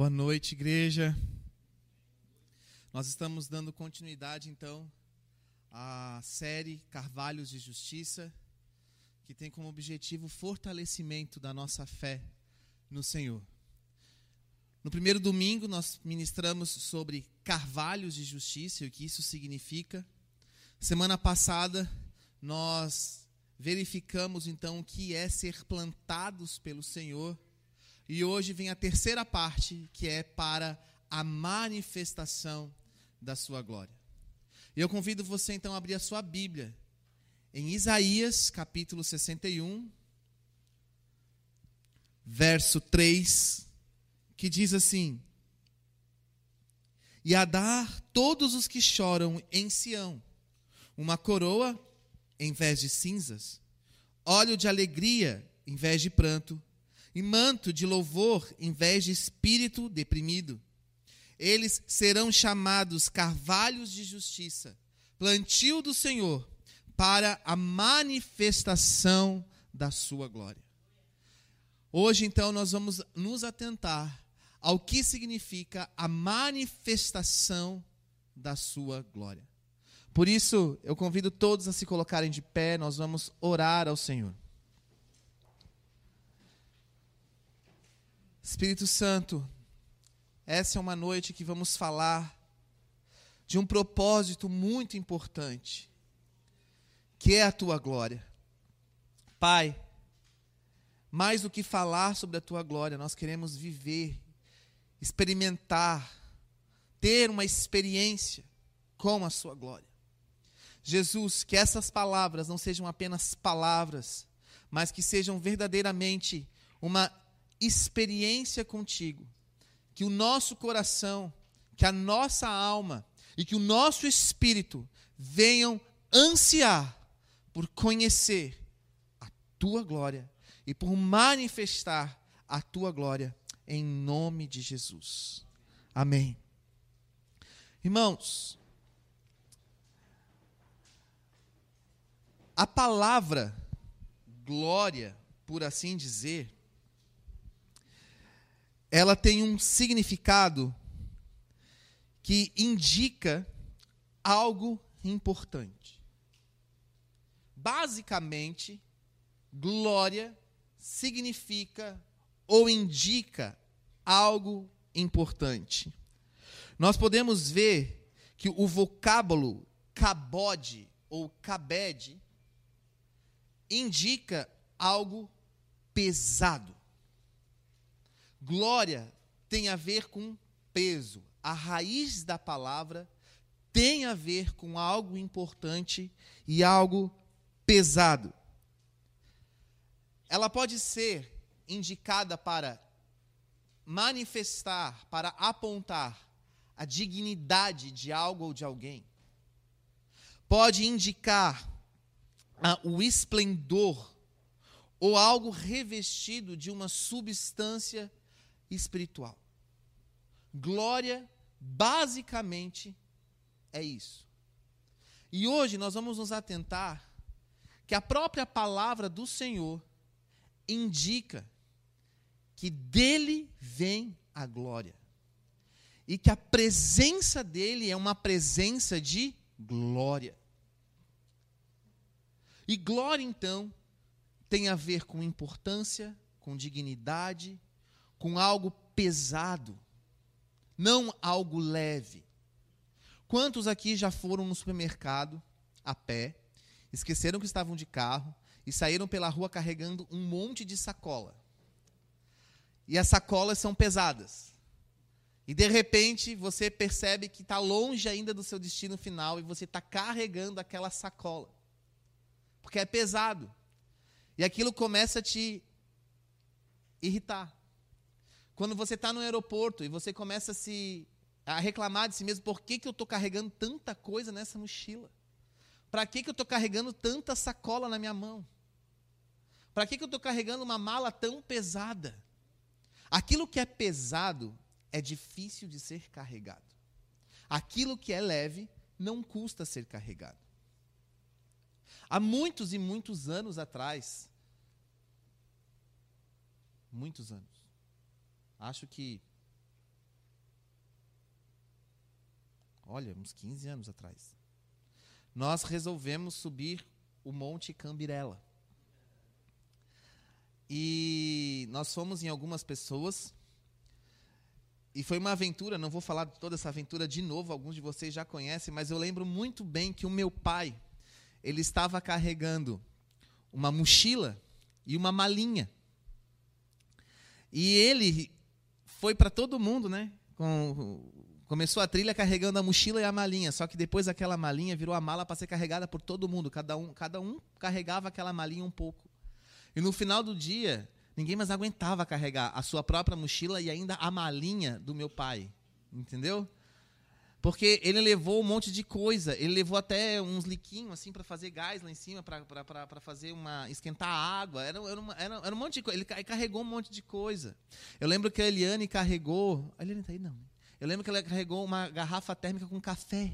Boa noite, igreja. Nós estamos dando continuidade, então, à série Carvalhos de Justiça, que tem como objetivo o fortalecimento da nossa fé no Senhor. No primeiro domingo, nós ministramos sobre carvalhos de justiça e o que isso significa. Semana passada, nós verificamos, então, o que é ser plantados pelo Senhor e hoje vem a terceira parte, que é para a manifestação da sua glória. E eu convido você então a abrir a sua Bíblia em Isaías, capítulo 61, verso 3, que diz assim: E a dar todos os que choram em Sião uma coroa em vez de cinzas, óleo de alegria em vez de pranto, e manto de louvor em vez de espírito deprimido. Eles serão chamados carvalhos de justiça, plantio do Senhor, para a manifestação da sua glória. Hoje, então, nós vamos nos atentar ao que significa a manifestação da sua glória. Por isso, eu convido todos a se colocarem de pé, nós vamos orar ao Senhor. Espírito Santo, essa é uma noite que vamos falar de um propósito muito importante, que é a tua glória. Pai, mais do que falar sobre a tua glória, nós queremos viver, experimentar, ter uma experiência com a sua glória. Jesus, que essas palavras não sejam apenas palavras, mas que sejam verdadeiramente uma experiência contigo, que o nosso coração, que a nossa alma e que o nosso espírito venham ansiar por conhecer a tua glória e por manifestar a tua glória em nome de Jesus. Amém. Irmãos, a palavra glória, por assim dizer, ela tem um significado que indica algo importante. Basicamente, glória significa ou indica algo importante. Nós podemos ver que o vocábulo cabode ou cabede indica algo pesado. Glória tem a ver com peso. A raiz da palavra tem a ver com algo importante e algo pesado. Ela pode ser indicada para manifestar, para apontar a dignidade de algo ou de alguém. Pode indicar ah, o esplendor ou algo revestido de uma substância espiritual. Glória, basicamente, é isso. E hoje nós vamos nos atentar que a própria palavra do Senhor indica que dele vem a glória. E que a presença dele é uma presença de glória. E glória, então, tem a ver com importância, com dignidade, com algo pesado, não algo leve. Quantos aqui já foram no supermercado a pé, esqueceram que estavam de carro e saíram pela rua carregando um monte de sacola? E as sacolas são pesadas. E de repente você percebe que está longe ainda do seu destino final e você está carregando aquela sacola. Porque é pesado. E aquilo começa a te irritar. Quando você está no aeroporto e você começa a se a reclamar de si mesmo, por que, que eu estou carregando tanta coisa nessa mochila? Para que, que eu estou carregando tanta sacola na minha mão? Para que, que eu estou carregando uma mala tão pesada? Aquilo que é pesado é difícil de ser carregado. Aquilo que é leve não custa ser carregado. Há muitos e muitos anos atrás, muitos anos, acho que olha, uns 15 anos atrás, nós resolvemos subir o Monte Cambirela. E nós fomos em algumas pessoas. E foi uma aventura, não vou falar de toda essa aventura de novo, alguns de vocês já conhecem, mas eu lembro muito bem que o meu pai, ele estava carregando uma mochila e uma malinha. E ele foi para todo mundo, né? Com, começou a trilha carregando a mochila e a malinha, só que depois aquela malinha virou a mala para ser carregada por todo mundo, cada um, cada um carregava aquela malinha um pouco. E no final do dia, ninguém mais aguentava carregar a sua própria mochila e ainda a malinha do meu pai, entendeu? Porque ele levou um monte de coisa. Ele levou até uns liquinhos assim para fazer gás lá em cima, para fazer uma. esquentar água. Era, era, uma, era, era, um monte de coisa. Ele carregou um monte de coisa. Eu lembro que a Eliane carregou. A Eliane está aí? Não. Eu lembro que ela carregou uma garrafa térmica com café.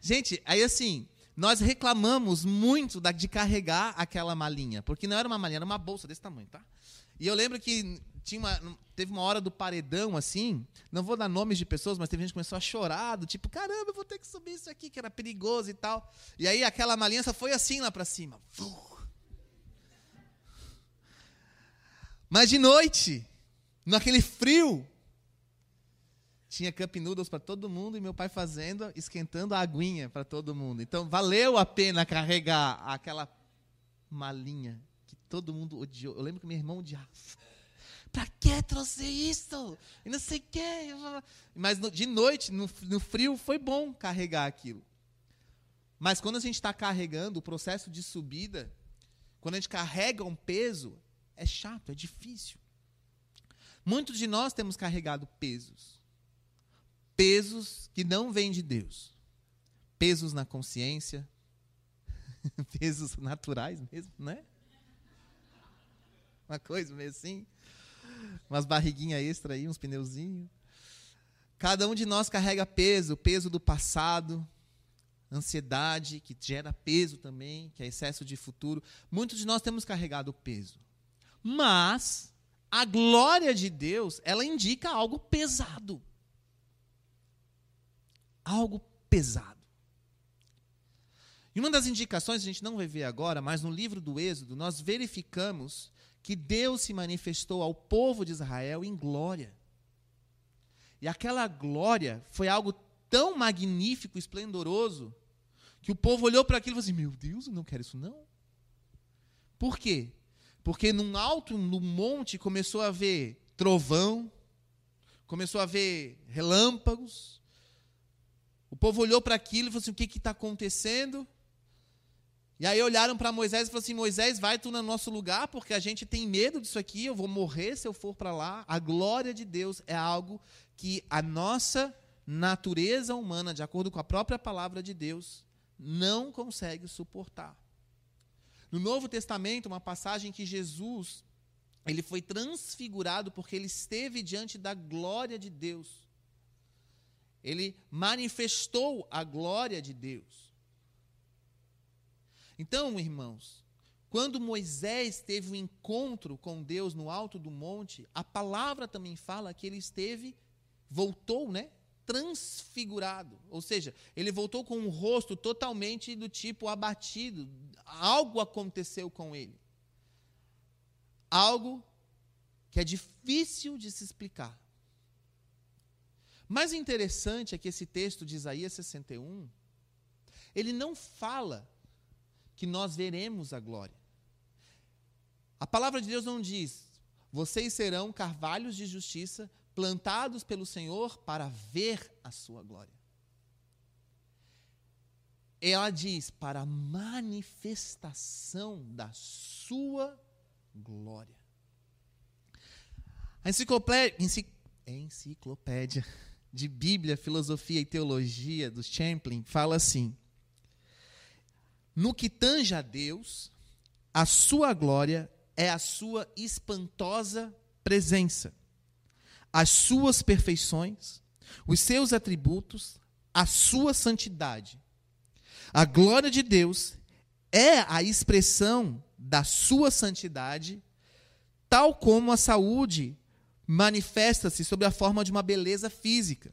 Gente, aí assim, nós reclamamos muito de carregar aquela malinha, porque não era uma malinha, era uma bolsa desse tamanho, tá? E eu lembro que tinha uma, teve uma hora do paredão, assim, não vou dar nomes de pessoas, mas teve gente que começou a chorar, do tipo, caramba, eu vou ter que subir isso aqui, que era perigoso e tal. E aí aquela malinha foi assim lá para cima. Mas de noite, naquele frio, tinha cup noodles para todo mundo e meu pai fazendo, esquentando a aguinha para todo mundo. Então valeu a pena carregar aquela malinha que todo mundo odiou. Eu lembro que meu irmão odiava. Pra que trouxe isso? E não sei o quê. Mas no, de noite, no, no frio, foi bom carregar aquilo. Mas quando a gente está carregando, o processo de subida, quando a gente carrega um peso, é chato, é difícil. Muitos de nós temos carregado pesos. Pesos que não vêm de Deus. Pesos na consciência. pesos naturais mesmo, né? Uma coisa meio assim umas barriguinhas extra aí, uns pneuzinhos. Cada um de nós carrega peso, peso do passado, ansiedade, que gera peso também, que é excesso de futuro. Muitos de nós temos carregado peso. Mas a glória de Deus, ela indica algo pesado. Algo pesado. E uma das indicações, a gente não vai ver agora, mas no livro do Êxodo, nós verificamos que Deus se manifestou ao povo de Israel em glória. E aquela glória foi algo tão magnífico, esplendoroso, que o povo olhou para aquilo e falou assim: Meu Deus, eu não quero isso não. Por quê? Porque num alto, no monte, começou a ver trovão, começou a ver relâmpagos. O povo olhou para aquilo e falou assim: O que está acontecendo? E aí olharam para Moisés e falaram assim: Moisés, vai tu no nosso lugar, porque a gente tem medo disso aqui, eu vou morrer se eu for para lá. A glória de Deus é algo que a nossa natureza humana, de acordo com a própria palavra de Deus, não consegue suportar. No Novo Testamento, uma passagem que Jesus ele foi transfigurado porque ele esteve diante da glória de Deus. Ele manifestou a glória de Deus. Então, irmãos, quando Moisés teve um encontro com Deus no alto do monte, a palavra também fala que ele esteve, voltou, né? Transfigurado. Ou seja, ele voltou com um rosto totalmente do tipo abatido. Algo aconteceu com ele. Algo que é difícil de se explicar. Mas interessante é que esse texto de Isaías 61, ele não fala que nós veremos a glória. A palavra de Deus não diz: vocês serão carvalhos de justiça plantados pelo Senhor para ver a sua glória. Ela diz: para a manifestação da sua glória. A enciclopédia, enciclopédia de Bíblia, Filosofia e Teologia dos Champlin fala assim: no que tange a Deus, a sua glória é a sua espantosa presença, as suas perfeições, os seus atributos, a sua santidade. A glória de Deus é a expressão da sua santidade, tal como a saúde manifesta-se sob a forma de uma beleza física.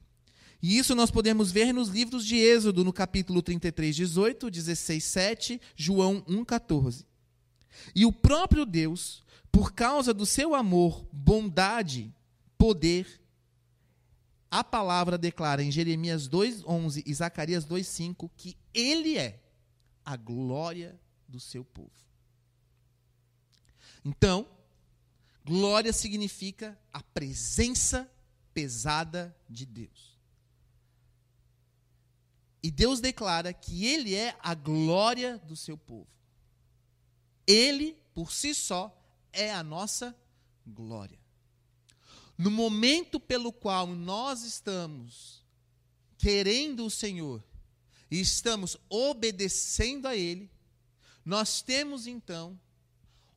E isso nós podemos ver nos livros de Êxodo, no capítulo 33, 18, 16, 7, João 1, 14. E o próprio Deus, por causa do seu amor, bondade, poder, a palavra declara em Jeremias 2:11 e Zacarias 2:5 que ele é a glória do seu povo. Então, glória significa a presença pesada de Deus. E Deus declara que ele é a glória do seu povo. Ele, por si só, é a nossa glória. No momento pelo qual nós estamos querendo o Senhor e estamos obedecendo a Ele, nós temos então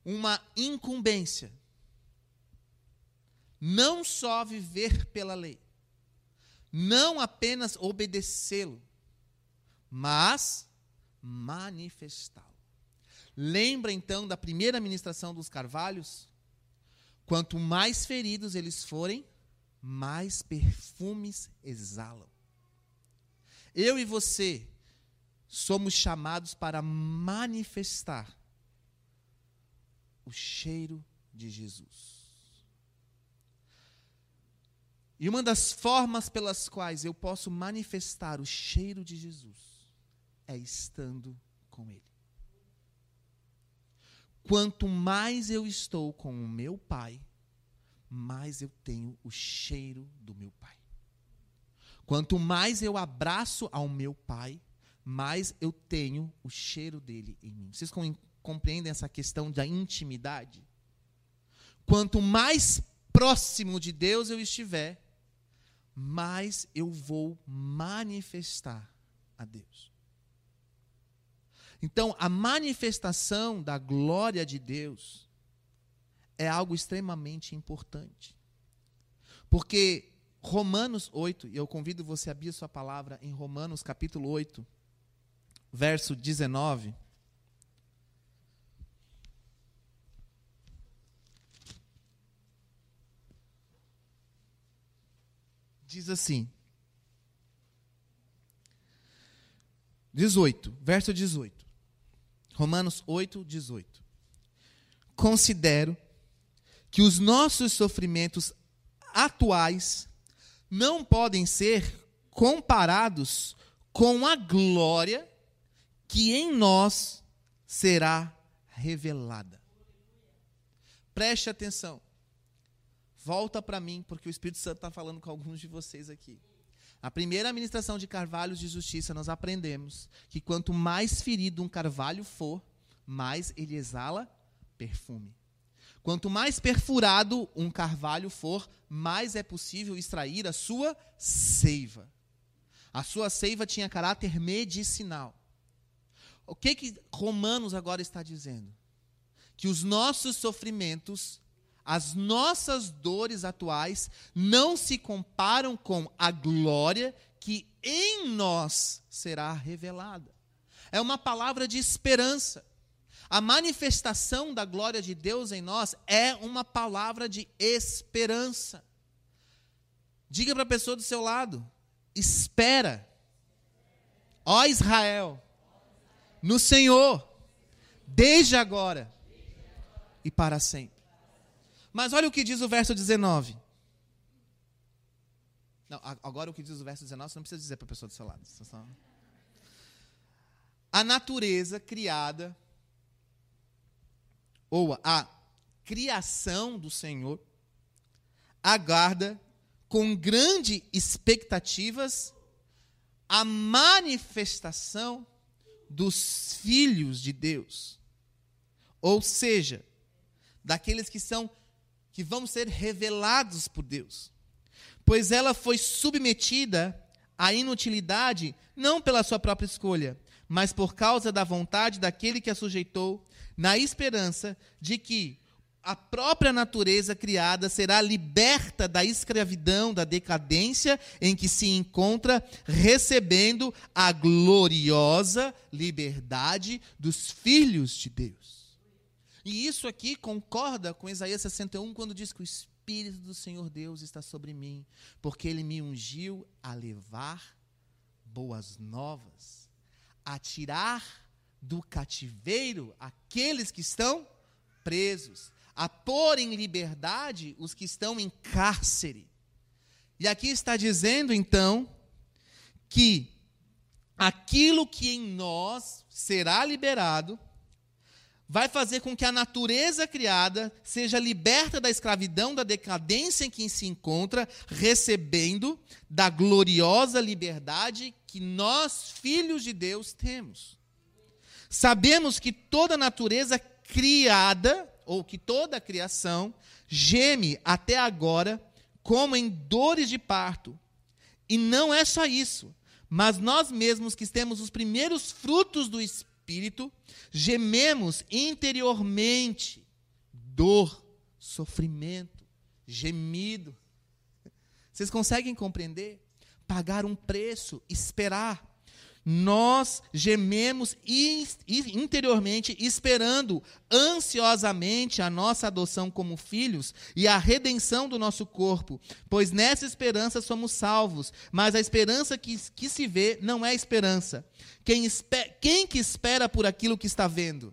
uma incumbência. Não só viver pela lei, não apenas obedecê-lo, mas manifestá-lo. Lembra então da primeira ministração dos carvalhos? Quanto mais feridos eles forem, mais perfumes exalam. Eu e você somos chamados para manifestar o cheiro de Jesus. E uma das formas pelas quais eu posso manifestar o cheiro de Jesus é estando com Ele. Quanto mais eu estou com o meu Pai, mais eu tenho o cheiro do meu Pai. Quanto mais eu abraço ao meu Pai, mais eu tenho o cheiro dele em mim. Vocês compreendem essa questão da intimidade? Quanto mais próximo de Deus eu estiver, mais eu vou manifestar a Deus. Então, a manifestação da glória de Deus é algo extremamente importante. Porque Romanos 8, e eu convido você a abrir sua palavra em Romanos capítulo 8, verso 19. Diz assim: 18, verso 18. Romanos 8, 18. Considero que os nossos sofrimentos atuais não podem ser comparados com a glória que em nós será revelada. Preste atenção. Volta para mim, porque o Espírito Santo está falando com alguns de vocês aqui. A primeira administração de carvalhos de justiça, nós aprendemos que quanto mais ferido um carvalho for, mais ele exala perfume. Quanto mais perfurado um carvalho for, mais é possível extrair a sua seiva. A sua seiva tinha caráter medicinal. O que que Romanos agora está dizendo? Que os nossos sofrimentos as nossas dores atuais não se comparam com a glória que em nós será revelada. É uma palavra de esperança. A manifestação da glória de Deus em nós é uma palavra de esperança. Diga para a pessoa do seu lado: espera, ó Israel, no Senhor, desde agora e para sempre. Mas olha o que diz o verso 19. Não, agora o que diz o verso 19, você não precisa dizer para a pessoa do seu lado. Só... A natureza criada, ou a criação do Senhor, aguarda com grandes expectativas a manifestação dos filhos de Deus. Ou seja, daqueles que são que vão ser revelados por Deus. Pois ela foi submetida à inutilidade não pela sua própria escolha, mas por causa da vontade daquele que a sujeitou, na esperança de que a própria natureza criada será liberta da escravidão, da decadência em que se encontra, recebendo a gloriosa liberdade dos filhos de Deus. E isso aqui concorda com Isaías 61, quando diz que o Espírito do Senhor Deus está sobre mim, porque ele me ungiu a levar boas novas, a tirar do cativeiro aqueles que estão presos, a pôr em liberdade os que estão em cárcere. E aqui está dizendo, então, que aquilo que em nós será liberado vai fazer com que a natureza criada seja liberta da escravidão, da decadência em que se encontra, recebendo da gloriosa liberdade que nós, filhos de Deus, temos. Sabemos que toda natureza criada, ou que toda a criação, geme até agora como em dores de parto. E não é só isso, mas nós mesmos que temos os primeiros frutos do Espírito, gememos interiormente dor, sofrimento, gemido. Vocês conseguem compreender? Pagar um preço, esperar nós gememos interiormente, esperando ansiosamente a nossa adoção como filhos e a redenção do nosso corpo, pois nessa esperança somos salvos, mas a esperança que, que se vê não é esperança. Quem, esper, quem que espera por aquilo que está vendo?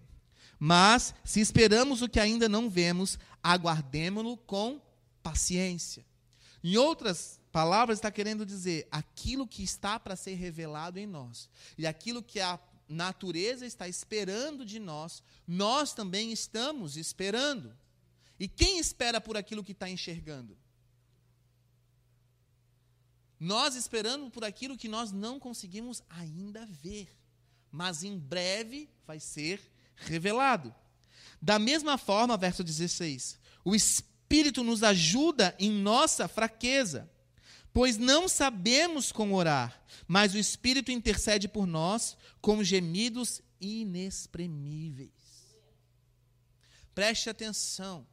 Mas, se esperamos o que ainda não vemos, aguardemo-lo com paciência. Em outras palavras, está querendo dizer aquilo que está para ser revelado em nós. E aquilo que a natureza está esperando de nós, nós também estamos esperando. E quem espera por aquilo que está enxergando? Nós esperamos por aquilo que nós não conseguimos ainda ver, mas em breve vai ser revelado. Da mesma forma, verso 16: o Espírito nos ajuda em nossa fraqueza, pois não sabemos como orar, mas o Espírito intercede por nós com gemidos inexprimíveis. Preste atenção,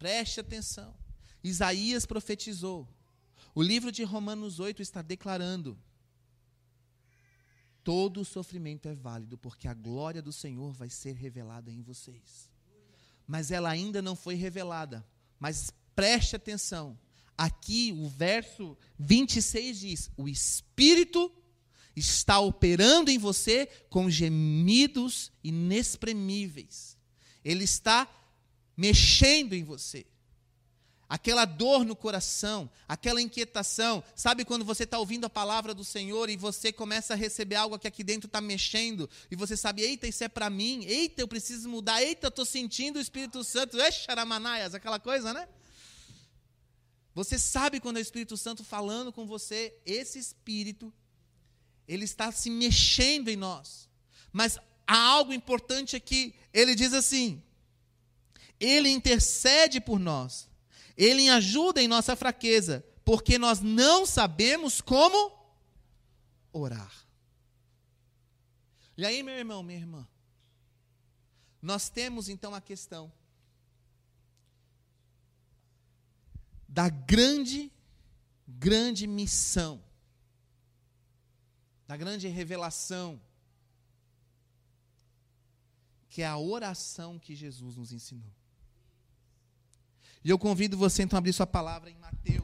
preste atenção. Isaías profetizou, o livro de Romanos 8 está declarando: todo sofrimento é válido, porque a glória do Senhor vai ser revelada em vocês mas ela ainda não foi revelada. Mas preste atenção. Aqui o verso 26 diz: O Espírito está operando em você com gemidos inexprimíveis. Ele está mexendo em você aquela dor no coração, aquela inquietação. Sabe quando você está ouvindo a palavra do Senhor e você começa a receber algo que aqui dentro está mexendo e você sabe, eita, isso é para mim, eita, eu preciso mudar, eita, eu estou sentindo o Espírito Santo, Exaramanaias, aquela coisa, né? Você sabe quando é o Espírito Santo falando com você, esse Espírito, ele está se mexendo em nós. Mas há algo importante aqui, ele diz assim, ele intercede por nós ele ajuda em nossa fraqueza, porque nós não sabemos como orar. E aí, meu irmão, minha irmã, nós temos então a questão da grande, grande missão, da grande revelação, que é a oração que Jesus nos ensinou. E eu convido você então a abrir sua palavra em Mateus,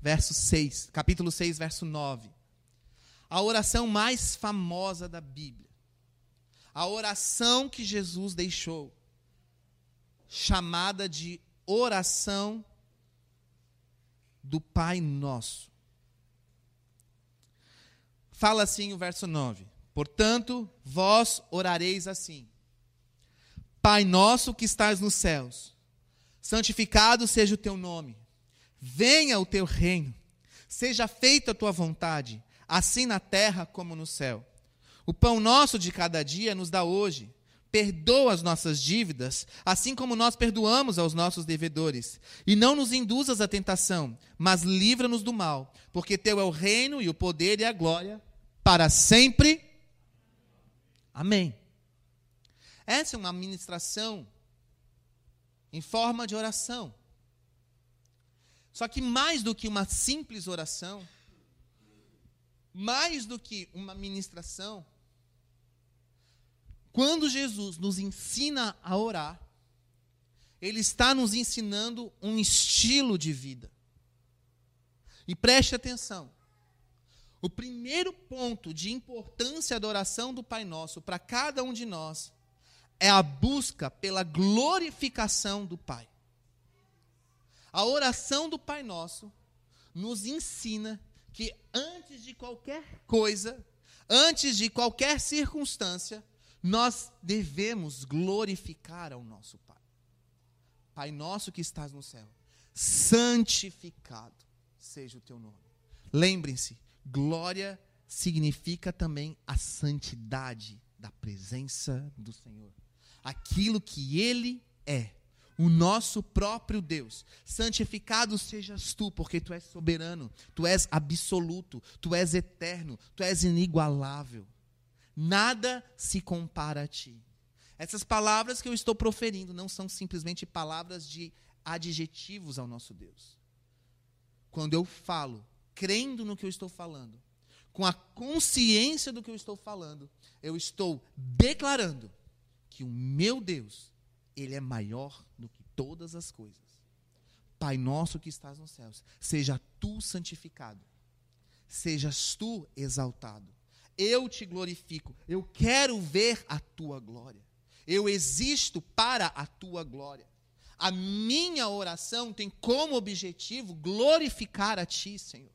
verso 6, capítulo 6, verso 9. A oração mais famosa da Bíblia. A oração que Jesus deixou, chamada de oração do Pai Nosso. Fala assim o verso 9: Portanto, vós orareis assim: Pai nosso que estás nos céus, santificado seja o teu nome, venha o teu reino, seja feita a tua vontade, assim na terra como no céu. O pão nosso de cada dia nos dá hoje. Perdoa as nossas dívidas, assim como nós perdoamos aos nossos devedores. E não nos induzas à tentação, mas livra-nos do mal, porque teu é o reino e o poder e a glória para sempre. Amém. Essa é uma ministração em forma de oração. Só que mais do que uma simples oração, mais do que uma ministração, quando Jesus nos ensina a orar, ele está nos ensinando um estilo de vida. E preste atenção. O primeiro ponto de importância da oração do Pai Nosso para cada um de nós é a busca pela glorificação do Pai. A oração do Pai Nosso nos ensina que antes de qualquer coisa, antes de qualquer circunstância, nós devemos glorificar ao nosso Pai. Pai nosso que estás no céu, santificado seja o teu nome. Lembrem-se, glória significa também a santidade da presença do Senhor. Aquilo que Ele é, o nosso próprio Deus. Santificado sejas tu, porque tu és soberano, tu és absoluto, tu és eterno, tu és inigualável. Nada se compara a ti. Essas palavras que eu estou proferindo não são simplesmente palavras de adjetivos ao nosso Deus quando eu falo, crendo no que eu estou falando, com a consciência do que eu estou falando, eu estou declarando que o meu Deus, ele é maior do que todas as coisas. Pai nosso que estás nos céus, seja tu santificado, sejas tu exaltado. Eu te glorifico, eu quero ver a tua glória. Eu existo para a tua glória. A minha oração tem como objetivo glorificar a Ti, Senhor.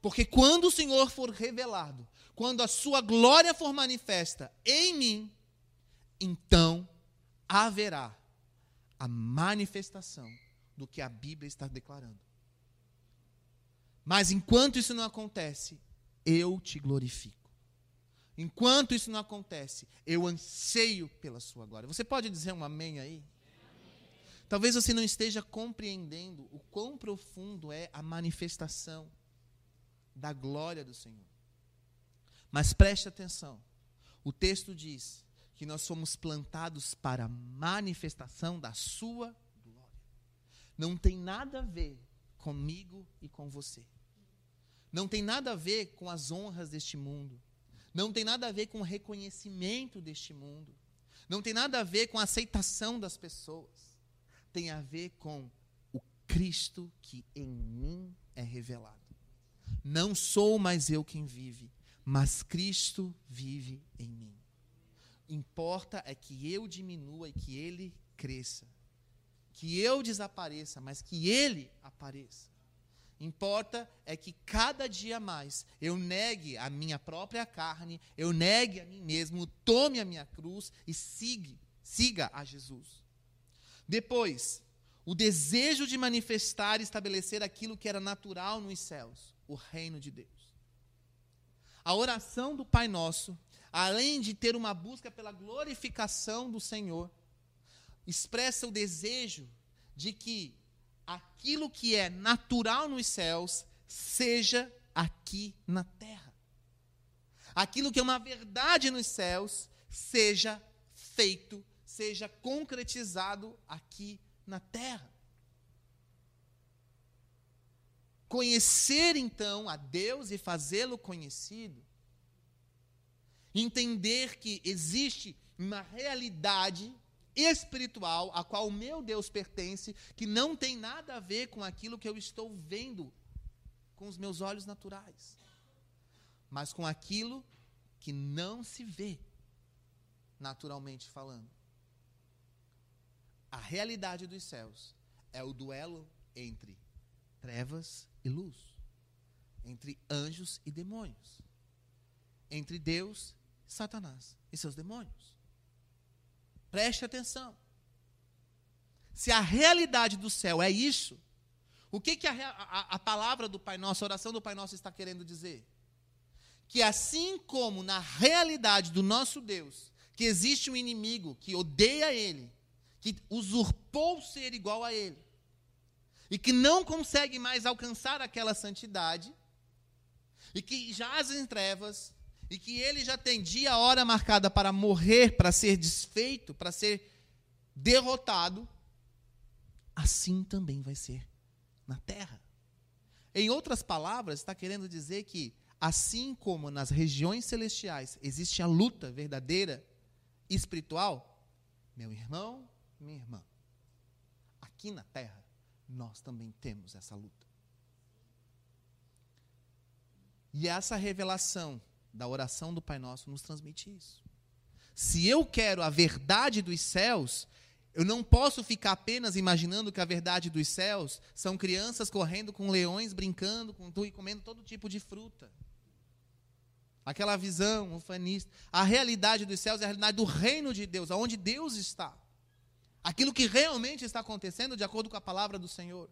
Porque quando o Senhor for revelado, quando a Sua glória for manifesta em mim, então haverá a manifestação do que a Bíblia está declarando. Mas enquanto isso não acontece, eu te glorifico. Enquanto isso não acontece, eu anseio pela sua glória. Você pode dizer um amém aí? Talvez você não esteja compreendendo o quão profundo é a manifestação da glória do Senhor. Mas preste atenção. O texto diz que nós somos plantados para a manifestação da sua glória. Não tem nada a ver comigo e com você. Não tem nada a ver com as honras deste mundo. Não tem nada a ver com o reconhecimento deste mundo. Não tem nada a ver com a aceitação das pessoas tem a ver com o Cristo que em mim é revelado. Não sou mais eu quem vive, mas Cristo vive em mim. Importa é que eu diminua e que ele cresça. Que eu desapareça, mas que ele apareça. Importa é que cada dia mais eu negue a minha própria carne, eu negue a mim mesmo, tome a minha cruz e siga, siga a Jesus. Depois, o desejo de manifestar e estabelecer aquilo que era natural nos céus, o reino de Deus. A oração do Pai Nosso, além de ter uma busca pela glorificação do Senhor, expressa o desejo de que aquilo que é natural nos céus seja aqui na terra. Aquilo que é uma verdade nos céus seja feito seja concretizado aqui na terra. Conhecer então a Deus e fazê-lo conhecido, entender que existe uma realidade espiritual a qual o meu Deus pertence, que não tem nada a ver com aquilo que eu estou vendo com os meus olhos naturais, mas com aquilo que não se vê naturalmente falando. A realidade dos céus é o duelo entre trevas e luz, entre anjos e demônios, entre Deus, Satanás e seus demônios. Preste atenção. Se a realidade do céu é isso, o que, que a, a, a palavra do Pai Nosso, a oração do Pai Nosso está querendo dizer? Que assim como na realidade do nosso Deus, que existe um inimigo que odeia Ele, que usurpou ser igual a ele e que não consegue mais alcançar aquela santidade e que jaz em trevas e que ele já tem dia hora marcada para morrer, para ser desfeito, para ser derrotado, assim também vai ser na terra. Em outras palavras, está querendo dizer que, assim como nas regiões celestiais existe a luta verdadeira espiritual, meu irmão, minha irmã. aqui na terra, nós também temos essa luta. E essa revelação da oração do Pai Nosso nos transmite isso. Se eu quero a verdade dos céus, eu não posso ficar apenas imaginando que a verdade dos céus são crianças correndo com leões, brincando com e comendo todo tipo de fruta. Aquela visão ufanista. A realidade dos céus é a realidade do reino de Deus, aonde Deus está. Aquilo que realmente está acontecendo de acordo com a palavra do Senhor.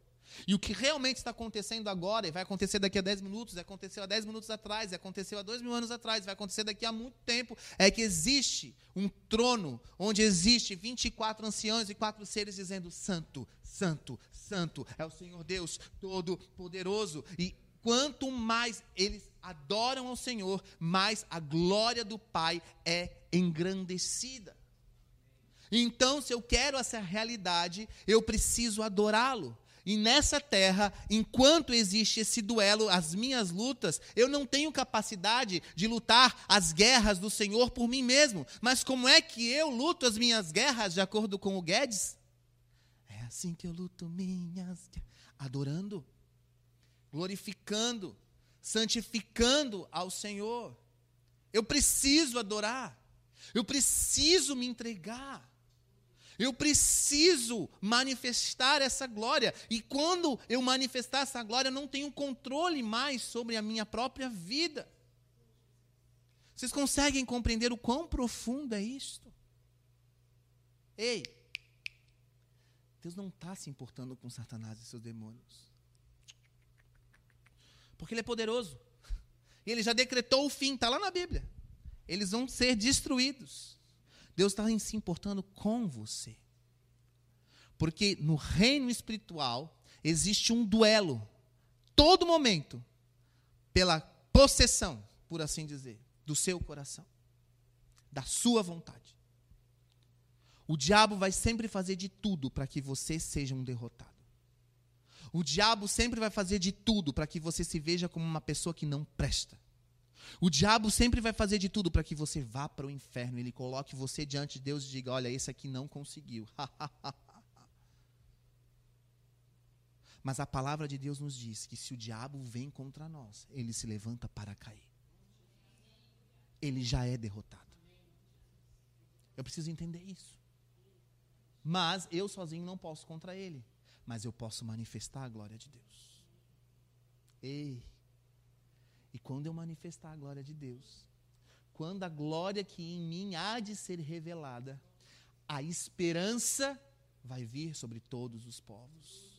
E o que realmente está acontecendo agora, e vai acontecer daqui a 10 minutos, aconteceu há 10 minutos atrás, aconteceu há 2 mil anos atrás, vai acontecer daqui a muito tempo, é que existe um trono onde existe 24 anciãos e quatro seres dizendo: Santo, Santo, Santo é o Senhor Deus Todo-Poderoso. E quanto mais eles adoram ao Senhor, mais a glória do Pai é engrandecida. Então, se eu quero essa realidade, eu preciso adorá-lo. E nessa terra, enquanto existe esse duelo, as minhas lutas, eu não tenho capacidade de lutar as guerras do Senhor por mim mesmo. Mas como é que eu luto as minhas guerras de acordo com o Guedes? É assim que eu luto minhas adorando, glorificando, santificando ao Senhor. Eu preciso adorar. Eu preciso me entregar. Eu preciso manifestar essa glória. E quando eu manifestar essa glória, eu não tenho controle mais sobre a minha própria vida. Vocês conseguem compreender o quão profundo é isto? Ei, Deus não está se importando com Satanás e seus demônios. Porque Ele é poderoso. E Ele já decretou o fim, está lá na Bíblia. Eles vão ser destruídos. Deus está se importando com você. Porque no reino espiritual existe um duelo, todo momento, pela possessão, por assim dizer, do seu coração, da sua vontade. O diabo vai sempre fazer de tudo para que você seja um derrotado. O diabo sempre vai fazer de tudo para que você se veja como uma pessoa que não presta. O diabo sempre vai fazer de tudo para que você vá para o inferno. Ele coloque você diante de Deus e diga: Olha, esse aqui não conseguiu. Mas a palavra de Deus nos diz que se o diabo vem contra nós, ele se levanta para cair. Ele já é derrotado. Eu preciso entender isso. Mas eu sozinho não posso contra ele. Mas eu posso manifestar a glória de Deus. Ei. E quando eu manifestar a glória de Deus, quando a glória que em mim há de ser revelada, a esperança vai vir sobre todos os povos.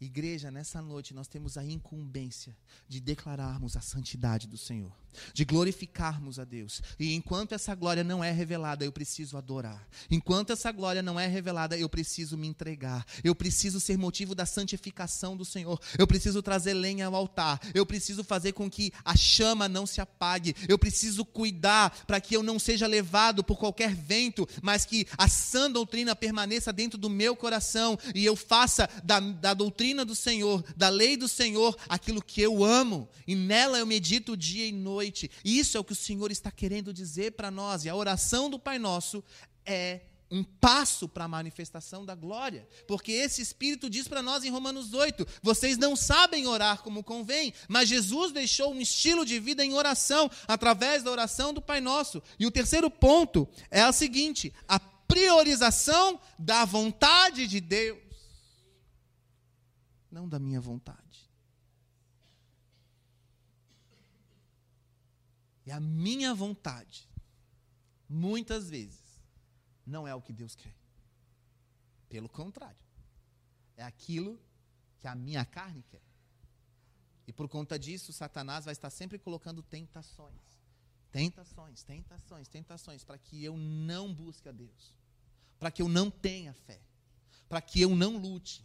Igreja, nessa noite nós temos a incumbência de declararmos a santidade do Senhor, de glorificarmos a Deus. E enquanto essa glória não é revelada, eu preciso adorar. Enquanto essa glória não é revelada, eu preciso me entregar. Eu preciso ser motivo da santificação do Senhor. Eu preciso trazer lenha ao altar. Eu preciso fazer com que a chama não se apague. Eu preciso cuidar para que eu não seja levado por qualquer vento, mas que a sã doutrina permaneça dentro do meu coração e eu faça da, da doutrina do Senhor, da lei do Senhor, aquilo que eu amo. E nela eu medito dia e noite noite. Isso é o que o Senhor está querendo dizer para nós. E a oração do Pai Nosso é um passo para a manifestação da glória. Porque esse Espírito diz para nós em Romanos 8: vocês não sabem orar como convém, mas Jesus deixou um estilo de vida em oração, através da oração do Pai Nosso. E o terceiro ponto é o seguinte: a priorização da vontade de Deus, não da minha vontade. E a minha vontade, muitas vezes, não é o que Deus quer. Pelo contrário, é aquilo que a minha carne quer. E por conta disso, Satanás vai estar sempre colocando tentações. Tentações, tentações, tentações, para que eu não busque a Deus. Para que eu não tenha fé. Para que eu não lute.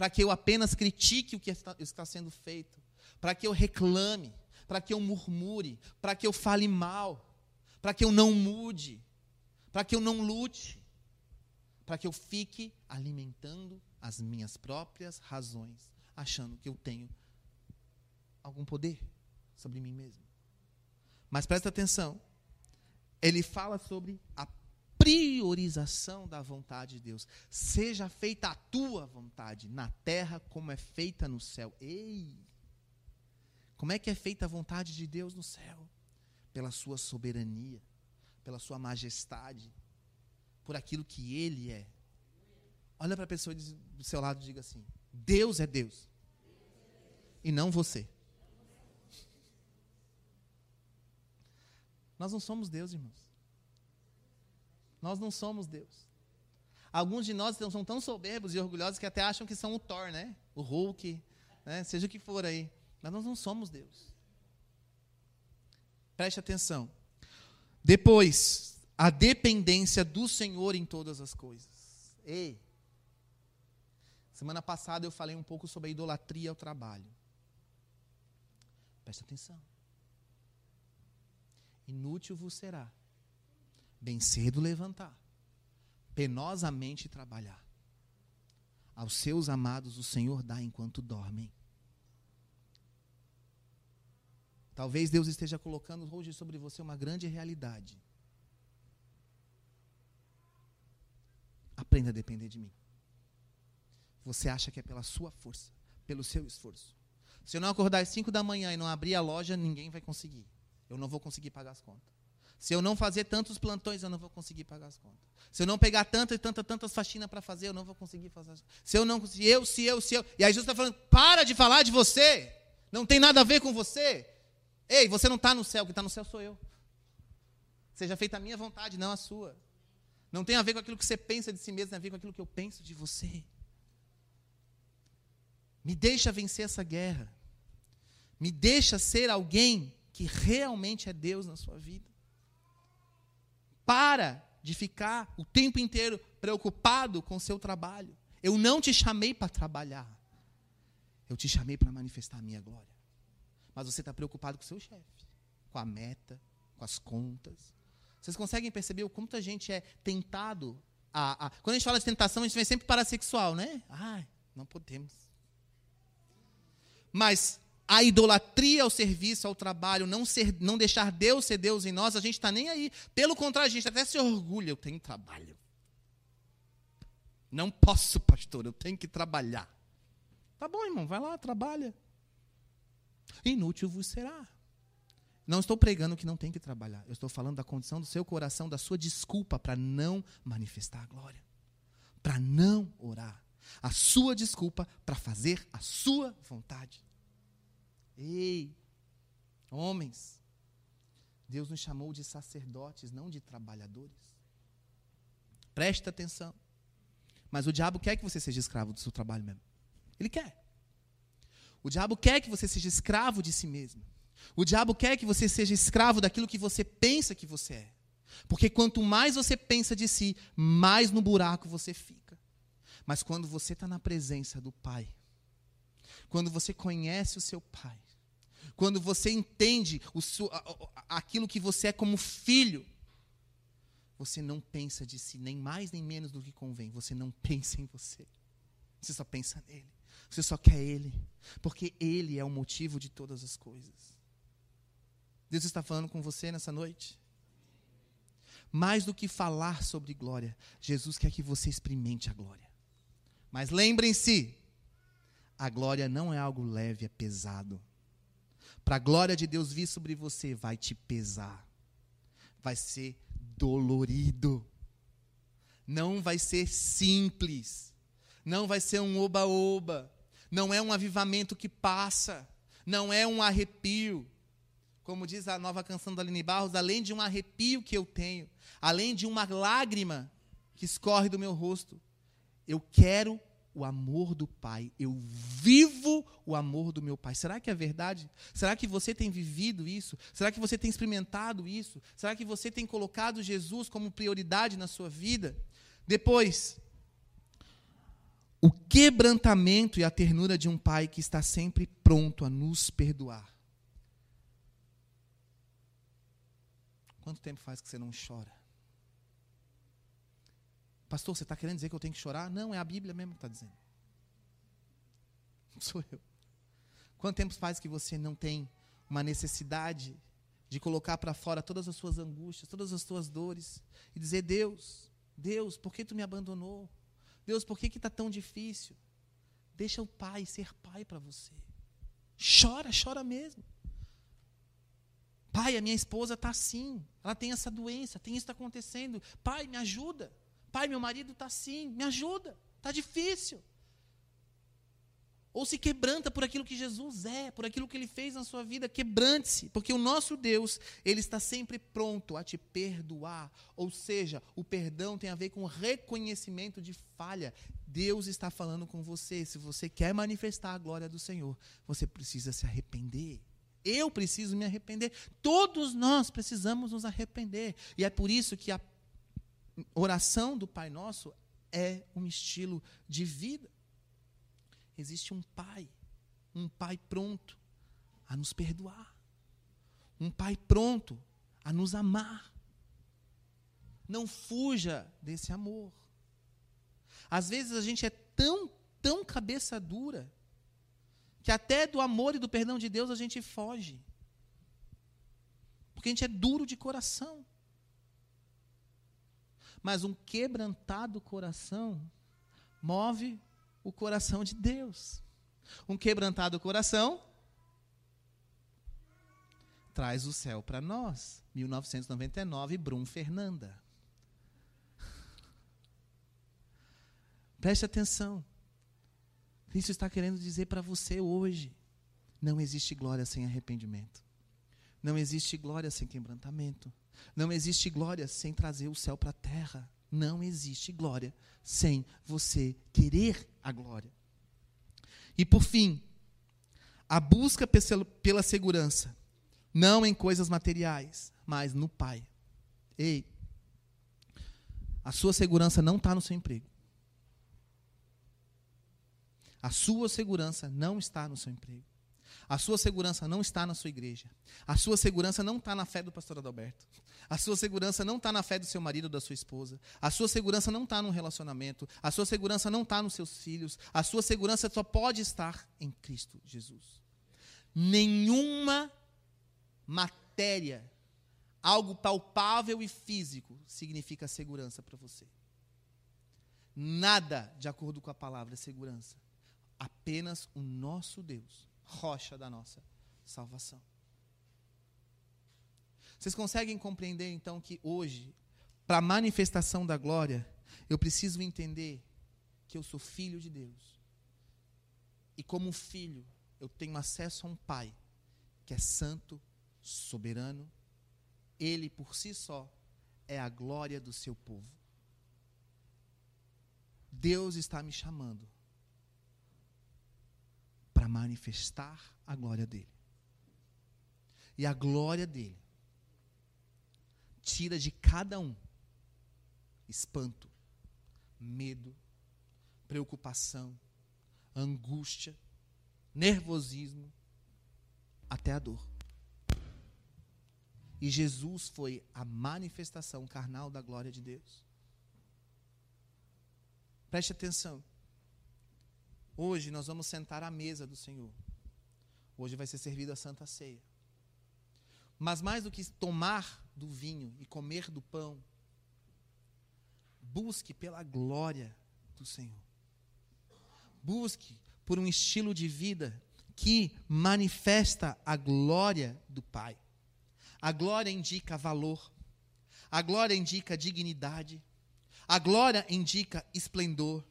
Para que eu apenas critique o que está, está sendo feito. Para que eu reclame. Para que eu murmure, para que eu fale mal, para que eu não mude, para que eu não lute, para que eu fique alimentando as minhas próprias razões, achando que eu tenho algum poder sobre mim mesmo. Mas presta atenção, ele fala sobre a priorização da vontade de Deus. Seja feita a tua vontade, na terra como é feita no céu. Ei! Como é que é feita a vontade de Deus no céu? Pela sua soberania, pela sua majestade, por aquilo que Ele é. Olha para a pessoa do seu lado e diga assim: Deus é Deus. E não você. Nós não somos Deus, irmãos. Nós não somos Deus. Alguns de nós são tão soberbos e orgulhosos que até acham que são o Thor, né? O Hulk, né? seja o que for aí. Mas nós não somos Deus. Preste atenção. Depois, a dependência do Senhor em todas as coisas. Ei, semana passada eu falei um pouco sobre a idolatria ao trabalho. Preste atenção. Inútil vos será bem cedo levantar, penosamente trabalhar. Aos seus amados o Senhor dá enquanto dormem. Talvez Deus esteja colocando hoje sobre você uma grande realidade. Aprenda a depender de mim. Você acha que é pela sua força, pelo seu esforço. Se eu não acordar às 5 da manhã e não abrir a loja, ninguém vai conseguir. Eu não vou conseguir pagar as contas. Se eu não fazer tantos plantões, eu não vou conseguir pagar as contas. Se eu não pegar tantas e tantas, tantas faxinas para fazer, eu não vou conseguir fazer. Se eu não, se eu, se eu, se eu. E aí Jesus está falando: para de falar de você. Não tem nada a ver com você. Ei, você não está no céu, quem está no céu sou eu. Seja feita a minha vontade, não a sua. Não tem a ver com aquilo que você pensa de si mesmo, tem a ver com aquilo que eu penso de você. Me deixa vencer essa guerra. Me deixa ser alguém que realmente é Deus na sua vida. Para de ficar o tempo inteiro preocupado com o seu trabalho. Eu não te chamei para trabalhar. Eu te chamei para manifestar a minha glória. Mas você está preocupado com o seu chefe, com a meta, com as contas. Vocês conseguem perceber o quanto a gente é tentado a, a, Quando a gente fala de tentação, a gente vem sempre para sexual, né? Ai, não podemos. Mas a idolatria ao serviço, ao trabalho, não, ser, não deixar Deus ser Deus em nós, a gente está nem aí. Pelo contrário, a gente até se orgulha. Eu tenho trabalho. Não posso, pastor, eu tenho que trabalhar. Tá bom, irmão, vai lá, trabalha. Inútil vos será. Não estou pregando que não tem que trabalhar. Eu estou falando da condição do seu coração, da sua desculpa para não manifestar a glória. Para não orar. A sua desculpa para fazer a sua vontade. Ei, homens, Deus nos chamou de sacerdotes, não de trabalhadores. Presta atenção. Mas o diabo quer que você seja escravo do seu trabalho mesmo. Ele quer. O diabo quer que você seja escravo de si mesmo. O diabo quer que você seja escravo daquilo que você pensa que você é. Porque quanto mais você pensa de si, mais no buraco você fica. Mas quando você está na presença do Pai, quando você conhece o seu Pai, quando você entende o aquilo que você é como filho, você não pensa de si nem mais nem menos do que convém. Você não pensa em você. Você só pensa nele. Você só quer ele. Porque ele é o motivo de todas as coisas. Deus está falando com você nessa noite. Mais do que falar sobre glória, Jesus quer que você experimente a glória. Mas lembrem-se, a glória não é algo leve, é pesado para a glória de Deus vir sobre você, vai te pesar. Vai ser dolorido. Não vai ser simples. Não vai ser um oba-oba. Não é um avivamento que passa. Não é um arrepio. Como diz a nova canção da Aline Barros, além de um arrepio que eu tenho, além de uma lágrima que escorre do meu rosto, eu quero o amor do Pai. Eu vivo o amor do meu Pai. Será que é verdade? Será que você tem vivido isso? Será que você tem experimentado isso? Será que você tem colocado Jesus como prioridade na sua vida? Depois, o quebrantamento e a ternura de um pai que está sempre pronto a nos perdoar. Quanto tempo faz que você não chora? Pastor, você está querendo dizer que eu tenho que chorar? Não, é a Bíblia mesmo que está dizendo. Não sou eu. Quanto tempo faz que você não tem uma necessidade de colocar para fora todas as suas angústias, todas as suas dores e dizer: Deus, Deus, por que tu me abandonou? Deus, por que está tão difícil? Deixa o pai ser pai para você. Chora, chora mesmo. Pai, a minha esposa está assim, ela tem essa doença, tem isso tá acontecendo. Pai, me ajuda. Pai, meu marido está assim, me ajuda. Está difícil. Ou se quebranta por aquilo que Jesus é, por aquilo que ele fez na sua vida, quebrante-se, porque o nosso Deus, ele está sempre pronto a te perdoar. Ou seja, o perdão tem a ver com reconhecimento de falha. Deus está falando com você. Se você quer manifestar a glória do Senhor, você precisa se arrepender. Eu preciso me arrepender. Todos nós precisamos nos arrepender. E é por isso que a oração do Pai Nosso é um estilo de vida existe um pai, um pai pronto a nos perdoar, um pai pronto a nos amar. Não fuja desse amor. Às vezes a gente é tão, tão cabeça dura, que até do amor e do perdão de Deus a gente foge. Porque a gente é duro de coração. Mas um quebrantado coração move o coração de Deus. Um quebrantado coração traz o céu para nós. 1999, Brum Fernanda. Preste atenção. Cristo está querendo dizer para você hoje: não existe glória sem arrependimento. Não existe glória sem quebrantamento. Não existe glória sem trazer o céu para a terra. Não existe glória sem você querer a glória. E por fim, a busca pela segurança, não em coisas materiais, mas no Pai. Ei, a sua segurança não está no seu emprego. A sua segurança não está no seu emprego. A sua segurança não está na sua igreja. A sua segurança não está na fé do pastor Adalberto. A sua segurança não está na fé do seu marido ou da sua esposa. A sua segurança não está no relacionamento. A sua segurança não está nos seus filhos. A sua segurança só pode estar em Cristo Jesus. Nenhuma matéria, algo palpável e físico, significa segurança para você. Nada, de acordo com a palavra, é segurança. Apenas o nosso Deus rocha da nossa salvação. Vocês conseguem compreender então que hoje, para a manifestação da glória, eu preciso entender que eu sou filho de Deus. E como filho, eu tenho acesso a um Pai que é santo, soberano. Ele por si só é a glória do seu povo. Deus está me chamando para manifestar a glória dele. E a glória dele tira de cada um espanto, medo, preocupação, angústia, nervosismo, até a dor. E Jesus foi a manifestação carnal da glória de Deus. Preste atenção. Hoje nós vamos sentar à mesa do Senhor. Hoje vai ser servida a Santa Ceia. Mas mais do que tomar do vinho e comer do pão, busque pela glória do Senhor. Busque por um estilo de vida que manifesta a glória do Pai. A glória indica valor. A glória indica dignidade. A glória indica esplendor.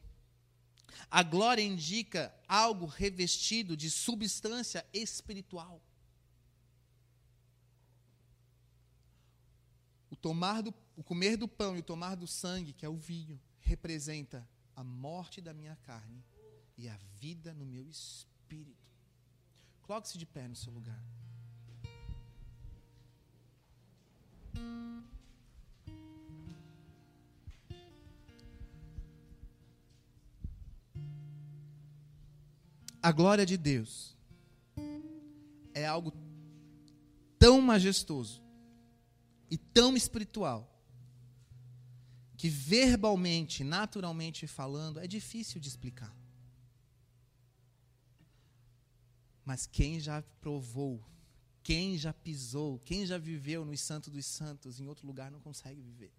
A glória indica algo revestido de substância espiritual. O tomar do, o comer do pão e o tomar do sangue, que é o vinho, representa a morte da minha carne e a vida no meu espírito. Coloque-se de pé no seu lugar. A glória de Deus é algo tão majestoso e tão espiritual que verbalmente, naturalmente falando, é difícil de explicar. Mas quem já provou, Quem já pisou, quem já viveu nos Santos dos Santos em outro lugar não consegue viver.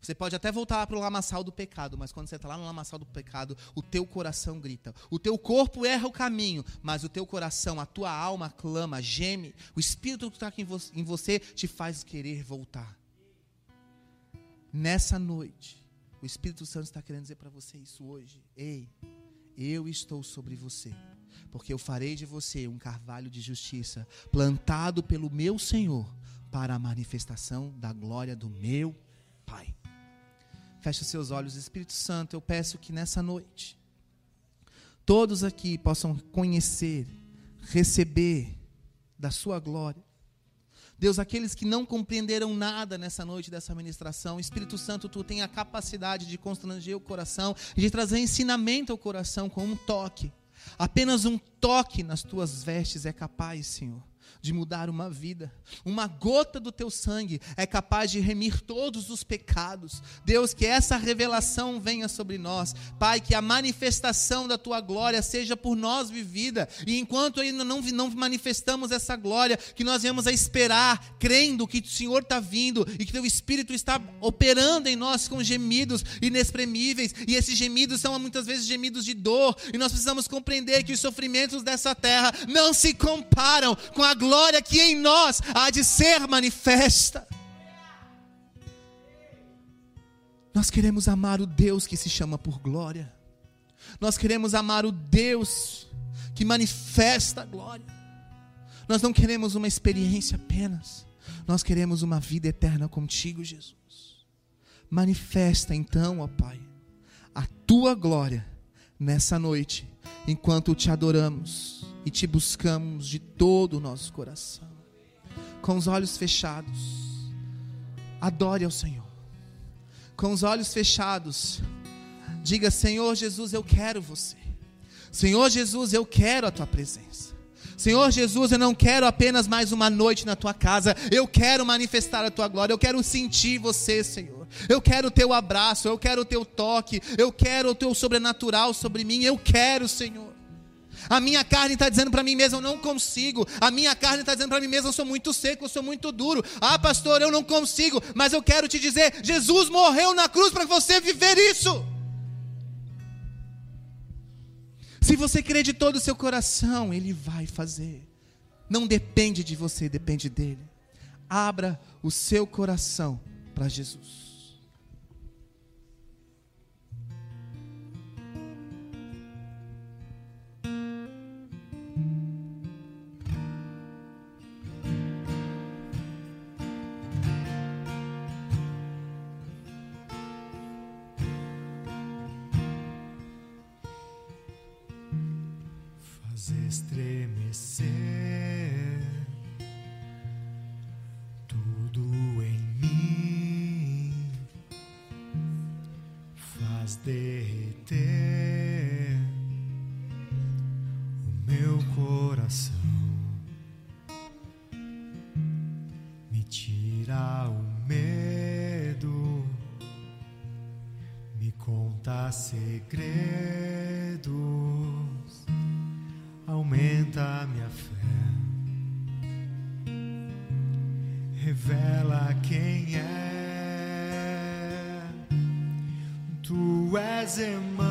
Você pode até voltar para o lamaçal do pecado, mas quando você está lá no lamaçal do pecado, o teu coração grita. O teu corpo erra o caminho, mas o teu coração, a tua alma clama, geme. O Espírito que está em você te faz querer voltar. Nessa noite, o Espírito Santo está querendo dizer para você isso hoje. Ei, eu estou sobre você, porque eu farei de você um carvalho de justiça, plantado pelo meu Senhor, para a manifestação da glória do meu Pai. Feche seus olhos, Espírito Santo, eu peço que nessa noite, todos aqui possam conhecer, receber da Sua glória. Deus, aqueles que não compreenderam nada nessa noite dessa ministração, Espírito Santo, tu tem a capacidade de constranger o coração de trazer ensinamento ao coração com um toque. Apenas um toque nas tuas vestes é capaz, Senhor, de mudar uma vida. Uma gota do teu sangue é capaz de remir todos os pecados. Deus, que essa revelação venha sobre nós. Pai, que a manifestação da tua glória seja por nós vivida. E enquanto ainda não, não manifestamos essa glória, que nós venhamos a esperar, crendo que o Senhor está vindo e que teu Espírito está operando em nós com gemidos inexprimíveis. E esses gemidos são muitas vezes gemidos de dor. E nós precisamos compreender que os sofrimentos dessa terra não se comparam com a glória que em nós há de ser manifesta. Nós queremos amar o Deus que se chama por glória. Nós queremos amar o Deus que manifesta a glória. Nós não queremos uma experiência apenas. Nós queremos uma vida eterna contigo, Jesus. Manifesta então, ó Pai, a tua glória nessa noite, enquanto te adoramos e te buscamos de todo o nosso coração. Com os olhos fechados, adore ao Senhor. Com os olhos fechados, diga: Senhor Jesus, eu quero você. Senhor Jesus, eu quero a tua presença. Senhor Jesus, eu não quero apenas mais uma noite na tua casa, eu quero manifestar a tua glória, eu quero sentir você, Senhor. Eu quero o teu abraço, eu quero o teu toque, eu quero o teu sobrenatural sobre mim, eu quero, Senhor. A minha carne está dizendo para mim mesmo, eu não consigo. A minha carne está dizendo para mim mesmo, eu sou muito seco, eu sou muito duro. Ah, pastor, eu não consigo. Mas eu quero te dizer: Jesus morreu na cruz para você viver isso. Se você crer de todo o seu coração, Ele vai fazer. Não depende de você, depende dele. Abra o seu coração para Jesus. Estremecer. Tudo em mim, faz derreter o meu coração, me tira o medo, me conta segredos Tu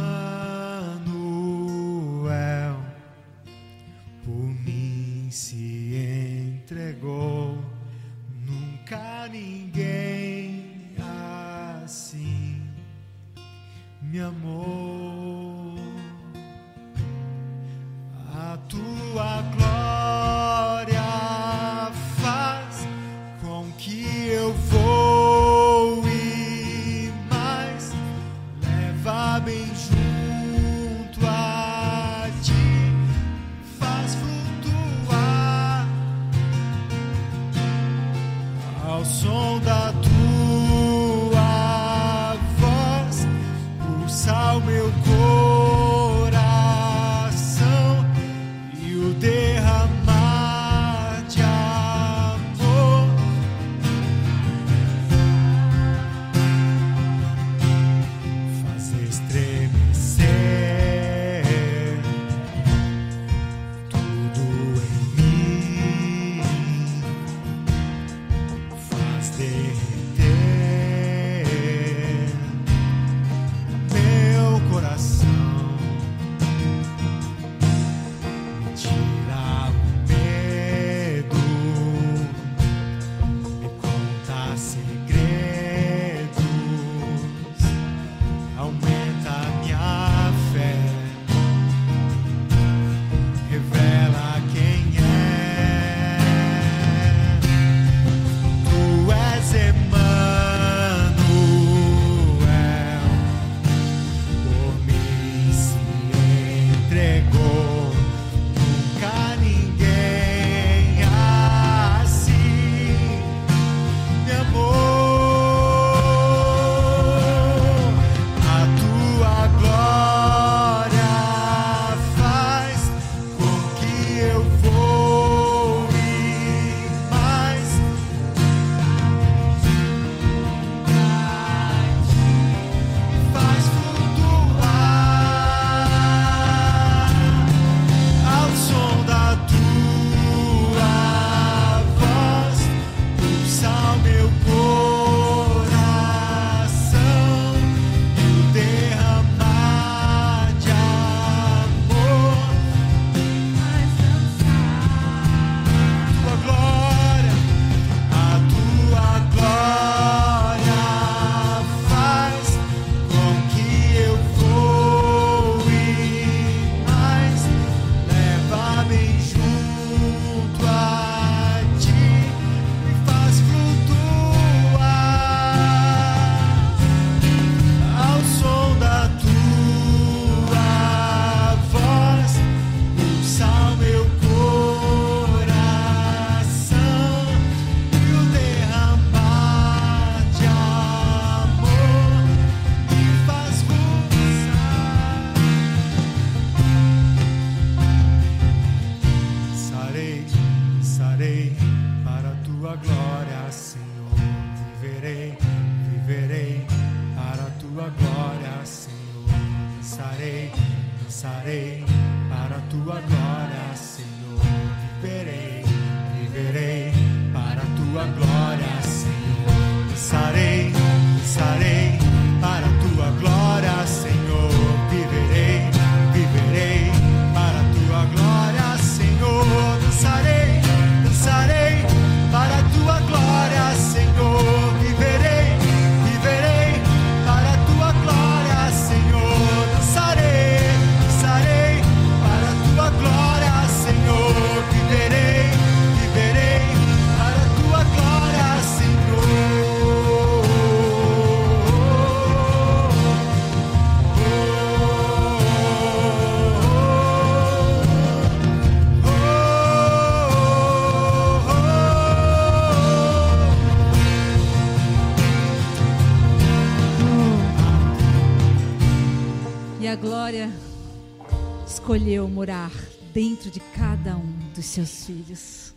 filhos.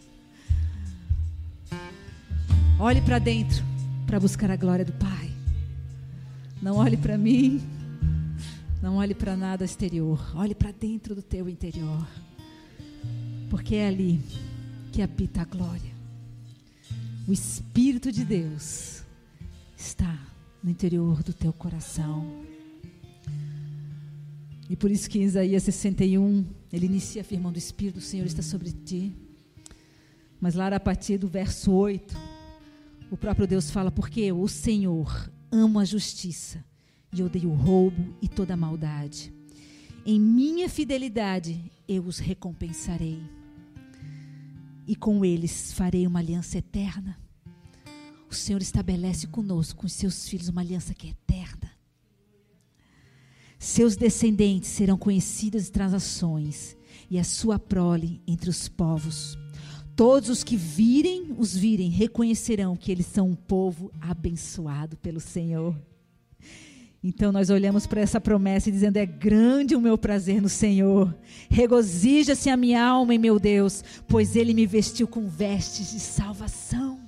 Olhe para dentro para buscar a glória do Pai. Não olhe para mim. Não olhe para nada exterior. Olhe para dentro do teu interior. Porque é ali que habita a glória. O Espírito de Deus está no interior do teu coração. E por isso que em Isaías 61, ele inicia afirmando: O Espírito do Senhor está sobre ti. Mas lá a partir do verso 8, o próprio Deus fala: Porque o Senhor ama a justiça e odeia o roubo e toda a maldade. Em minha fidelidade eu os recompensarei. E com eles farei uma aliança eterna. O Senhor estabelece conosco, com os seus filhos, uma aliança que é eterna. Seus descendentes serão conhecidos entre as nações, e a sua prole entre os povos. Todos os que virem, os virem, reconhecerão que eles são um povo abençoado pelo Senhor. Então nós olhamos para essa promessa e dizendo: É grande o meu prazer no Senhor. Regozija-se a minha alma em meu Deus, pois ele me vestiu com vestes de salvação.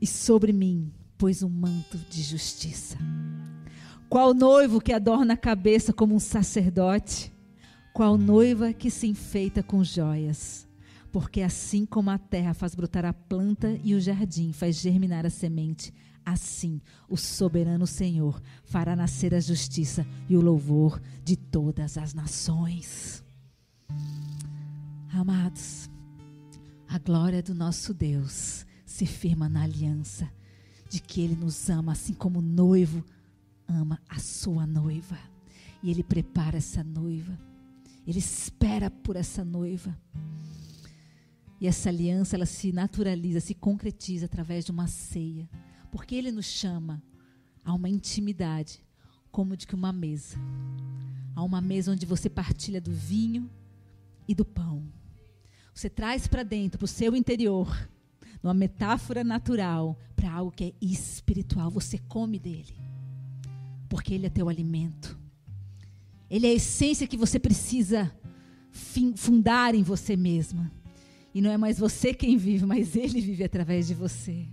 E sobre mim pôs um manto de justiça. Qual noivo que adorna a cabeça como um sacerdote? Qual noiva que se enfeita com joias? Porque assim como a terra faz brotar a planta e o jardim faz germinar a semente, assim o soberano Senhor fará nascer a justiça e o louvor de todas as nações. Amados, a glória do nosso Deus se firma na aliança de que Ele nos ama, assim como o noivo ama a sua noiva. E Ele prepara essa noiva. Ele espera por essa noiva. E essa aliança, ela se naturaliza, se concretiza através de uma ceia. Porque Ele nos chama a uma intimidade, como de que uma mesa. A uma mesa onde você partilha do vinho e do pão. Você traz para dentro, para o seu interior, numa metáfora natural, para algo que é espiritual. Você come dele. Porque ele é teu alimento. Ele é a essência que você precisa fundar em você mesma. E não é mais você quem vive, mas ele vive através de você.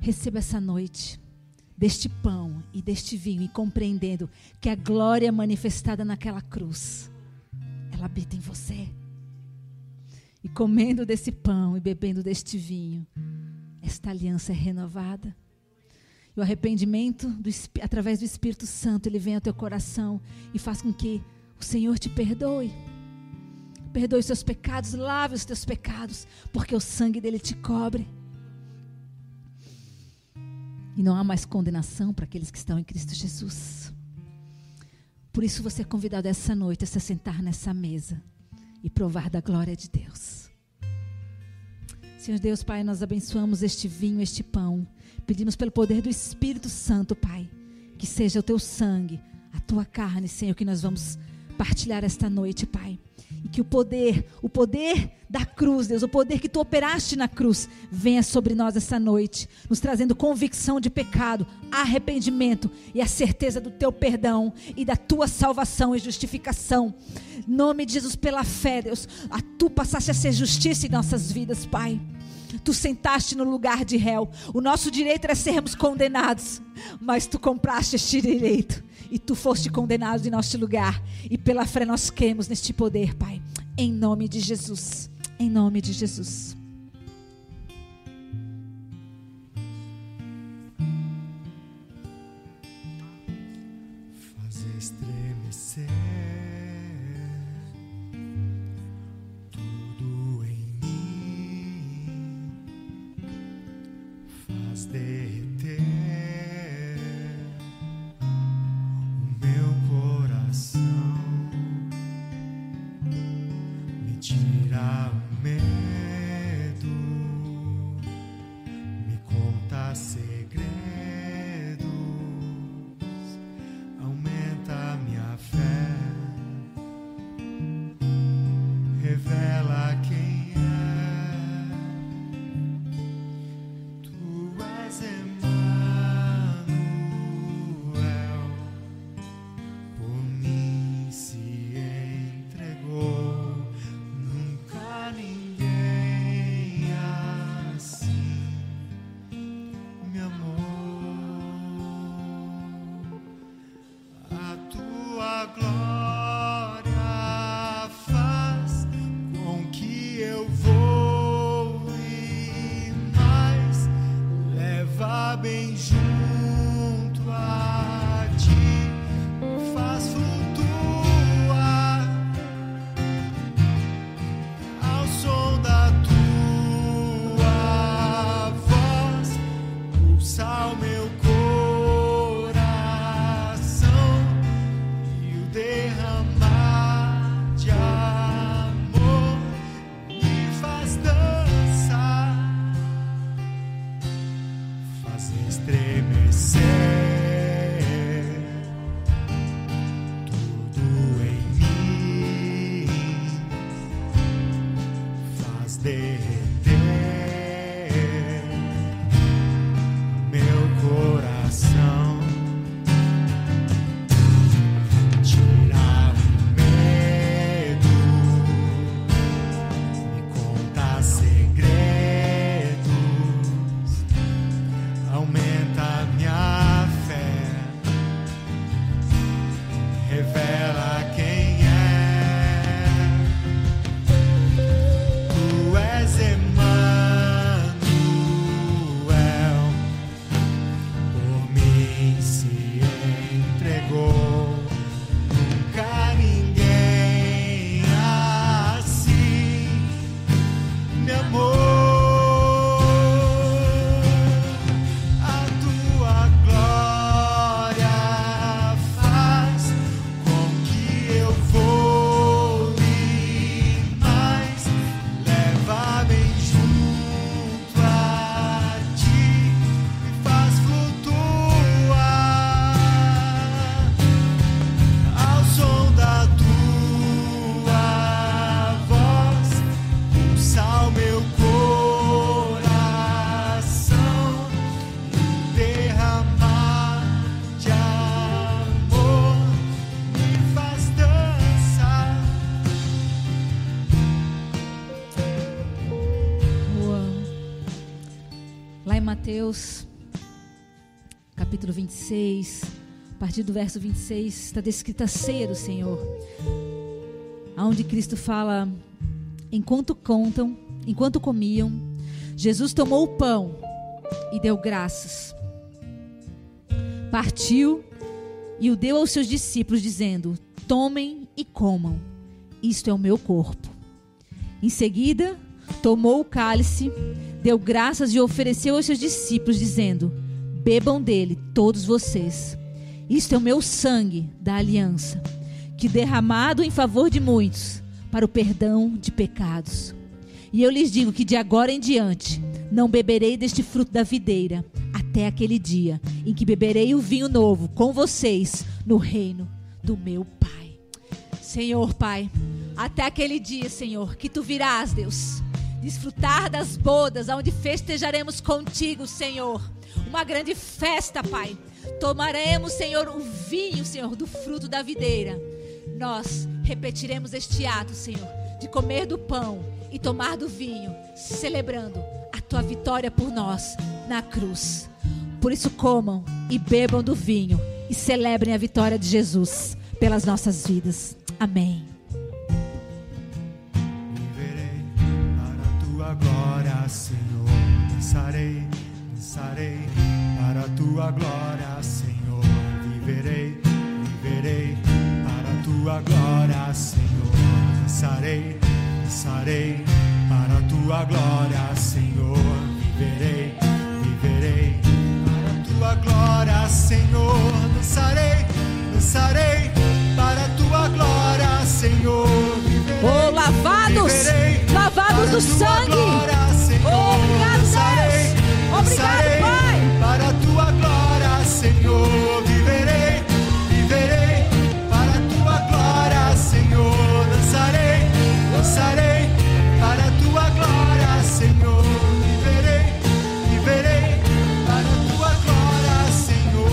Receba essa noite deste pão e deste vinho e compreendendo que a glória manifestada naquela cruz, ela habita em você. E comendo desse pão e bebendo deste vinho, esta aliança é renovada. E o arrependimento, do, através do Espírito Santo, ele vem ao teu coração e faz com que o Senhor te perdoe. Perdoe os seus pecados, lave os teus pecados, porque o sangue dele te cobre. E não há mais condenação para aqueles que estão em Cristo Jesus. Por isso você é convidado essa noite a se sentar nessa mesa e provar da glória de Deus. Senhor Deus, Pai, nós abençoamos este vinho, este pão. Pedimos pelo poder do Espírito Santo, Pai, que seja o teu sangue, a tua carne, Senhor, que nós vamos partilhar esta noite, Pai. E que o poder, o poder da cruz, Deus, o poder que tu operaste na cruz, venha sobre nós essa noite, nos trazendo convicção de pecado, arrependimento e a certeza do teu perdão e da tua salvação e justificação. Nome de Jesus, pela fé, Deus, a tu passaste a ser justiça em nossas vidas, Pai. Tu sentaste no lugar de réu. O nosso direito era sermos condenados, mas tu compraste este direito e tu foste condenado em nosso lugar. E pela fé nós cremos neste poder, Pai. Em nome de Jesus. Em nome de Jesus. Mateus, capítulo 26, a partir do verso 26, está descrita a ceia do Senhor. Onde Cristo fala: enquanto contam, enquanto comiam, Jesus tomou o pão e deu graças. Partiu e o deu aos seus discípulos, dizendo: Tomem e comam, isto é o meu corpo. Em seguida, tomou o cálice, deu graças e ofereceu aos seus discípulos, dizendo: Bebam dele, todos vocês. Isto é o meu sangue da aliança, que derramado em favor de muitos, para o perdão de pecados. E eu lhes digo que de agora em diante não beberei deste fruto da videira, até aquele dia em que beberei o vinho novo com vocês no reino do meu Pai. Senhor Pai, Até aquele dia, Senhor, que tu virás, Deus. Desfrutar das bodas, onde festejaremos contigo, Senhor. Uma grande festa, Pai. Tomaremos, Senhor, o vinho, Senhor, do fruto da videira. Nós repetiremos este ato, Senhor, de comer do pão e tomar do vinho, celebrando a tua vitória por nós na cruz. Por isso, comam e bebam do vinho e celebrem a vitória de Jesus pelas nossas vidas. Amém. Senhor. Dançarei, dançarei para a tua glória, Senhor. Viverei, viverei para a tua glória, Senhor. Dançarei, dançarei para a tua glória, Senhor. Viverei, viverei para a tua glória, Senhor. Dançarei, dançarei para a tua glória, Senhor. Viverei, Oh, lavados, viverei lavados do sangue. glória, Senhor, viverei, viverei para a tua glória, Senhor. Dançarei, dançarei para a tua glória, Senhor. Viverei, viverei para a tua glória, Senhor.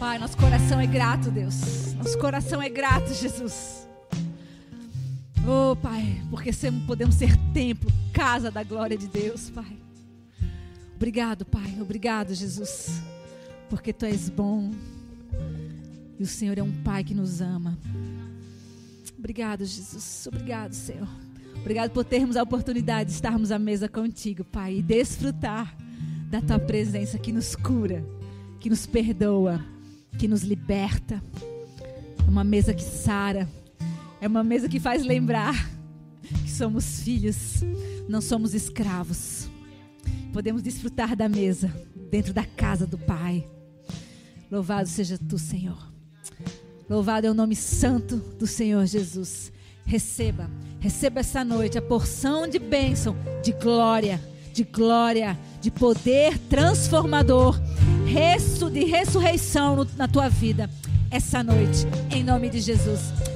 Pai, nosso coração é grato, Deus. Coração é grato, Jesus. Oh, Pai, porque podemos ser templo, casa da glória de Deus, Pai. Obrigado, Pai. Obrigado, Jesus. Porque Tu és bom. E o Senhor é um Pai que nos ama. Obrigado, Jesus. Obrigado, Senhor. Obrigado por termos a oportunidade de estarmos à mesa contigo, Pai, e desfrutar da tua presença que nos cura, que nos perdoa, que nos liberta. Uma mesa que sara. É uma mesa que faz lembrar que somos filhos, não somos escravos. Podemos desfrutar da mesa dentro da casa do Pai. Louvado seja tu, Senhor. Louvado é o nome santo do Senhor Jesus. Receba, receba essa noite a porção de bênção, de glória, de glória, de poder transformador, resto de ressurreição na tua vida essa noite, em nome de Jesus.